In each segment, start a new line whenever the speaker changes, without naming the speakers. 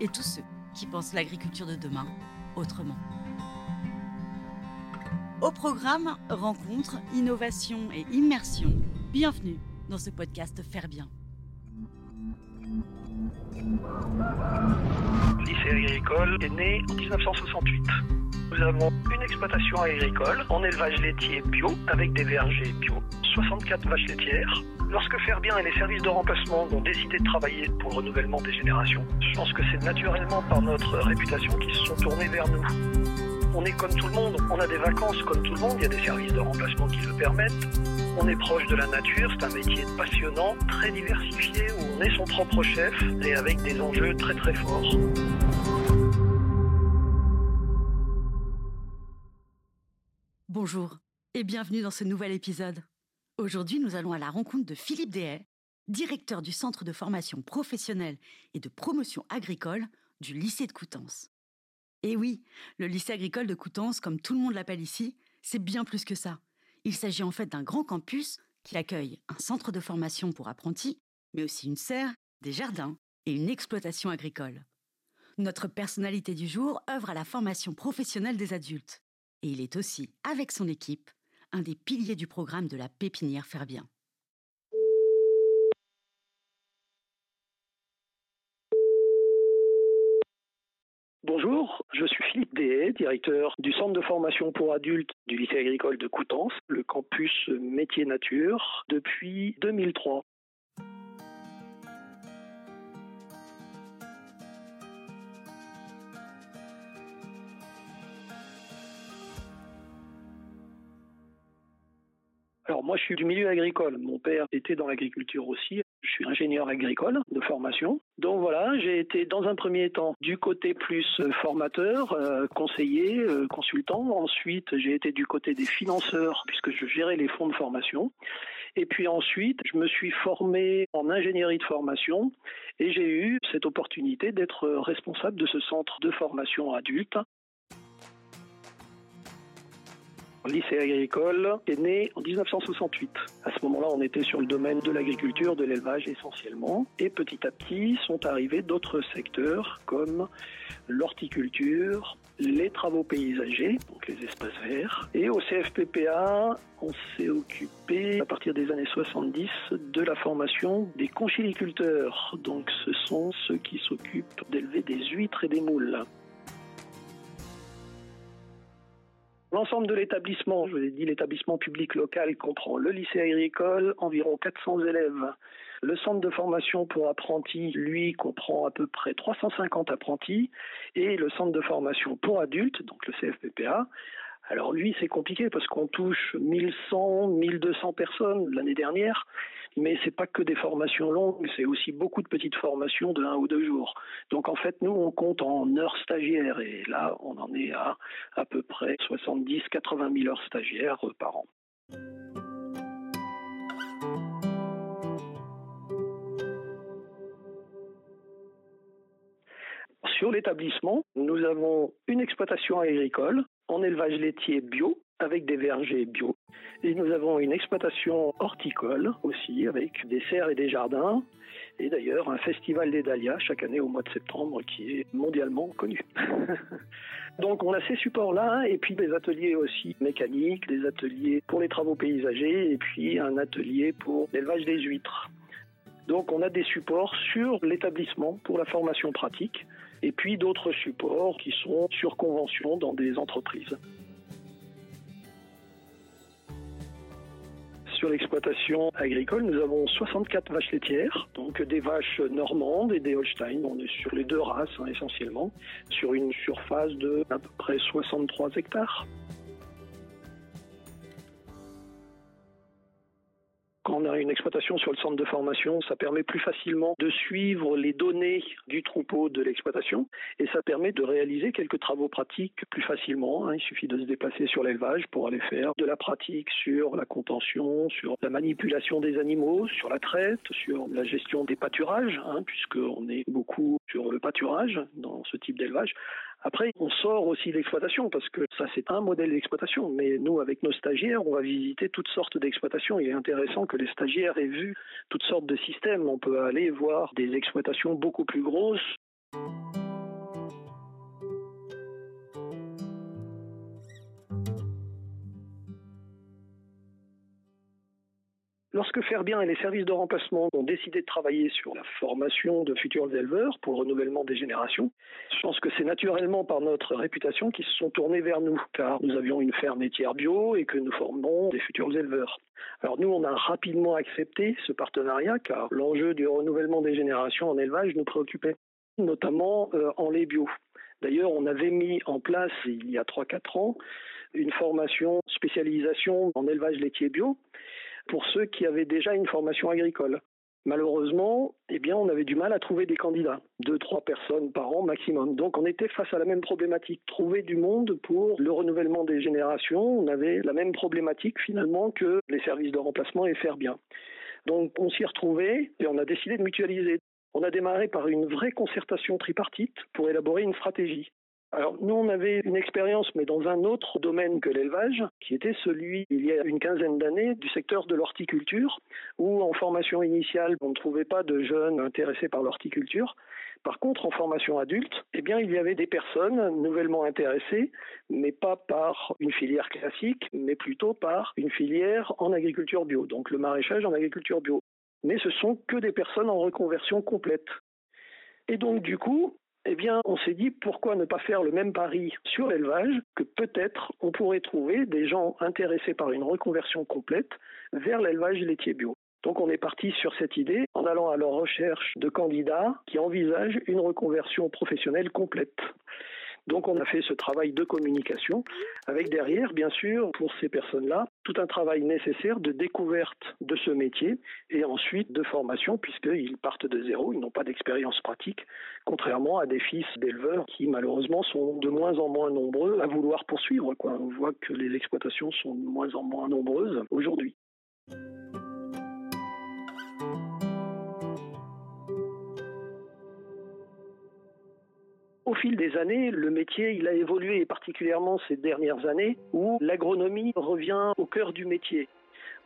et tous ceux qui pensent l'agriculture de demain autrement. Au programme Rencontres, Innovation et Immersion, bienvenue dans ce podcast Faire Bien.
Lycée agricole est né en 1968. Nous avons une exploitation agricole en élevage laitier bio avec des vergers bio, 64 vaches laitières, Lorsque Faire Bien et les services de remplacement ont décidé de travailler pour le renouvellement des générations, je pense que c'est naturellement par notre réputation qu'ils se sont tournés vers nous. On est comme tout le monde, on a des vacances comme tout le monde, il y a des services de remplacement qui le permettent. On est proche de la nature, c'est un métier passionnant, très diversifié, où on est son propre chef et avec des enjeux très très forts.
Bonjour et bienvenue dans ce nouvel épisode. Aujourd'hui, nous allons à la rencontre de Philippe Dehay, directeur du Centre de formation professionnelle et de promotion agricole du lycée de Coutances. Et oui, le lycée agricole de Coutances, comme tout le monde l'appelle ici, c'est bien plus que ça. Il s'agit en fait d'un grand campus qui accueille un centre de formation pour apprentis, mais aussi une serre, des jardins et une exploitation agricole. Notre personnalité du jour œuvre à la formation professionnelle des adultes. Et il est aussi, avec son équipe, un des piliers du programme de la pépinière Faire Bien.
Bonjour, je suis Philippe Dehay, directeur du centre de formation pour adultes du lycée agricole de Coutances, le campus métier nature, depuis 2003. Alors moi, je suis du milieu agricole. Mon père était dans l'agriculture aussi. Je suis ingénieur agricole de formation. Donc voilà, j'ai été dans un premier temps du côté plus euh, formateur, euh, conseiller, euh, consultant. Ensuite, j'ai été du côté des financeurs puisque je gérais les fonds de formation. Et puis ensuite, je me suis formé en ingénierie de formation et j'ai eu cette opportunité d'être responsable de ce centre de formation adulte lycée agricole est né en 1968. À ce moment-là, on était sur le domaine de l'agriculture, de l'élevage essentiellement. Et petit à petit sont arrivés d'autres secteurs comme l'horticulture, les travaux paysagers, donc les espaces verts. Et au CFPPA, on s'est occupé à partir des années 70 de la formation des conchiliculteurs. Donc ce sont ceux qui s'occupent d'élever des huîtres et des moules. L'ensemble de l'établissement, je vous ai dit, l'établissement public local comprend le lycée agricole, environ 400 élèves. Le centre de formation pour apprentis, lui, comprend à peu près 350 apprentis. Et le centre de formation pour adultes, donc le CFPPA, alors lui, c'est compliqué parce qu'on touche 1100, 1200 personnes l'année dernière mais c'est pas que des formations longues, c'est aussi beaucoup de petites formations de un ou deux jours. Donc en fait, nous, on compte en heures stagiaires et là, on en est à à peu près 70, 80 000 heures stagiaires euh, par an. Sur l'établissement, nous avons une exploitation agricole en élevage laitier bio avec des vergers bio. Et nous avons une exploitation horticole aussi avec des serres et des jardins. Et d'ailleurs un festival des dahlias chaque année au mois de septembre qui est mondialement connu. Donc on a ces supports-là et puis des ateliers aussi mécaniques, des ateliers pour les travaux paysagers et puis un atelier pour l'élevage des huîtres. Donc on a des supports sur l'établissement pour la formation pratique et puis d'autres supports qui sont sur convention dans des entreprises. Sur l'exploitation agricole, nous avons 64 vaches laitières, donc des vaches normandes et des Holstein. On est sur les deux races hein, essentiellement, sur une surface de à peu près 63 hectares. On a une exploitation sur le centre de formation, ça permet plus facilement de suivre les données du troupeau de l'exploitation et ça permet de réaliser quelques travaux pratiques plus facilement. Hein. Il suffit de se déplacer sur l'élevage pour aller faire de la pratique sur la contention, sur la manipulation des animaux, sur la traite, sur la gestion des pâturages, hein, puisqu'on est beaucoup sur le pâturage dans ce type d'élevage. Après, on sort aussi l'exploitation parce que ça, c'est un modèle d'exploitation. Mais nous, avec nos stagiaires, on va visiter toutes sortes d'exploitations. Il est intéressant que les stagiaires aient vu toutes sortes de systèmes. On peut aller voir des exploitations beaucoup plus grosses. Lorsque Ferbien et les services de remplacement ont décidé de travailler sur la formation de futurs éleveurs pour le renouvellement des générations, je pense que c'est naturellement par notre réputation qu'ils se sont tournés vers nous, car nous avions une ferme laitière bio et que nous formons des futurs éleveurs. Alors nous, on a rapidement accepté ce partenariat, car l'enjeu du renouvellement des générations en élevage nous préoccupait, notamment euh, en lait bio. D'ailleurs, on avait mis en place, il y a 3-4 ans, une formation spécialisation en élevage laitier bio pour ceux qui avaient déjà une formation agricole. Malheureusement, eh bien, on avait du mal à trouver des candidats, deux, trois personnes par an maximum. Donc, on était face à la même problématique. Trouver du monde pour le renouvellement des générations, on avait la même problématique finalement que les services de remplacement et faire bien. Donc, on s'y retrouvait et on a décidé de mutualiser. On a démarré par une vraie concertation tripartite pour élaborer une stratégie. Alors nous, on avait une expérience, mais dans un autre domaine que l'élevage, qui était celui, il y a une quinzaine d'années, du secteur de l'horticulture, où en formation initiale, on ne trouvait pas de jeunes intéressés par l'horticulture. Par contre, en formation adulte, eh bien, il y avait des personnes nouvellement intéressées, mais pas par une filière classique, mais plutôt par une filière en agriculture bio, donc le maraîchage en agriculture bio. Mais ce sont que des personnes en reconversion complète. Et donc, du coup, eh bien, on s'est dit pourquoi ne pas faire le même pari sur l'élevage que peut-être on pourrait trouver des gens intéressés par une reconversion complète vers l'élevage laitier bio. Donc on est parti sur cette idée en allant à la recherche de candidats qui envisagent une reconversion professionnelle complète. Donc on a fait ce travail de communication avec derrière, bien sûr, pour ces personnes-là, tout un travail nécessaire de découverte de ce métier et ensuite de formation puisqu'ils partent de zéro, ils n'ont pas d'expérience pratique, contrairement à des fils d'éleveurs qui malheureusement sont de moins en moins nombreux à vouloir poursuivre. On voit que les exploitations sont de moins en moins nombreuses aujourd'hui. Fil des années, le métier il a évolué, particulièrement ces dernières années, où l'agronomie revient au cœur du métier.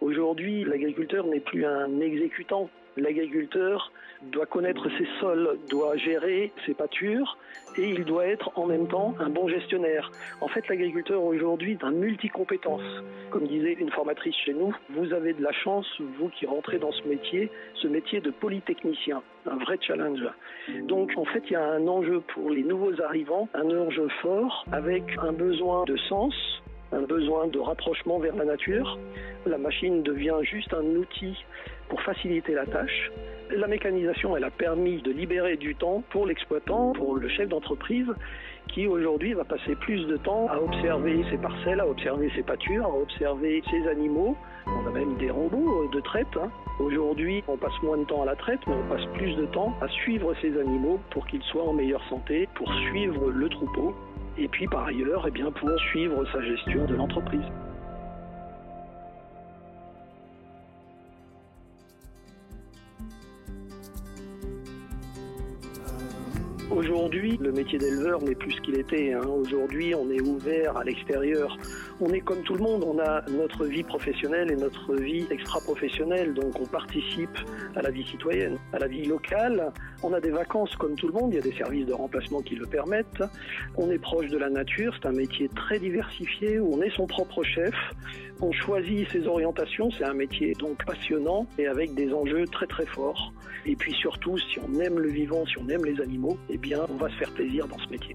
Aujourd'hui, l'agriculteur n'est plus un exécutant. L'agriculteur doit connaître ses sols, doit gérer ses pâtures et il doit être en même temps un bon gestionnaire. En fait, l'agriculteur aujourd'hui est un multicompétence. Comme disait une formatrice chez nous, vous avez de la chance, vous qui rentrez dans ce métier, ce métier de polytechnicien, un vrai challenge. Donc en fait, il y a un enjeu pour les nouveaux arrivants, un enjeu fort avec un besoin de sens, un besoin de rapprochement vers la nature. La machine devient juste un outil pour faciliter la tâche. La mécanisation, elle a permis de libérer du temps pour l'exploitant, pour le chef d'entreprise, qui aujourd'hui va passer plus de temps à observer ses parcelles, à observer ses pâtures, à observer ses animaux. On a même des robots de traite. Hein. Aujourd'hui, on passe moins de temps à la traite, mais on passe plus de temps à suivre ces animaux pour qu'ils soient en meilleure santé, pour suivre le troupeau, et puis par ailleurs, eh bien, pour suivre sa gestion de l'entreprise. Aujourd'hui, le métier d'éleveur n'est plus ce qu'il était. Hein. Aujourd'hui, on est ouvert à l'extérieur. On est comme tout le monde, on a notre vie professionnelle et notre vie extra-professionnelle, donc on participe à la vie citoyenne, à la vie locale. On a des vacances comme tout le monde, il y a des services de remplacement qui le permettent. On est proche de la nature, c'est un métier très diversifié où on est son propre chef. On choisit ses orientations, c'est un métier donc passionnant et avec des enjeux très très forts. Et puis surtout, si on aime le vivant, si on aime les animaux, eh bien, on va se faire plaisir dans ce métier.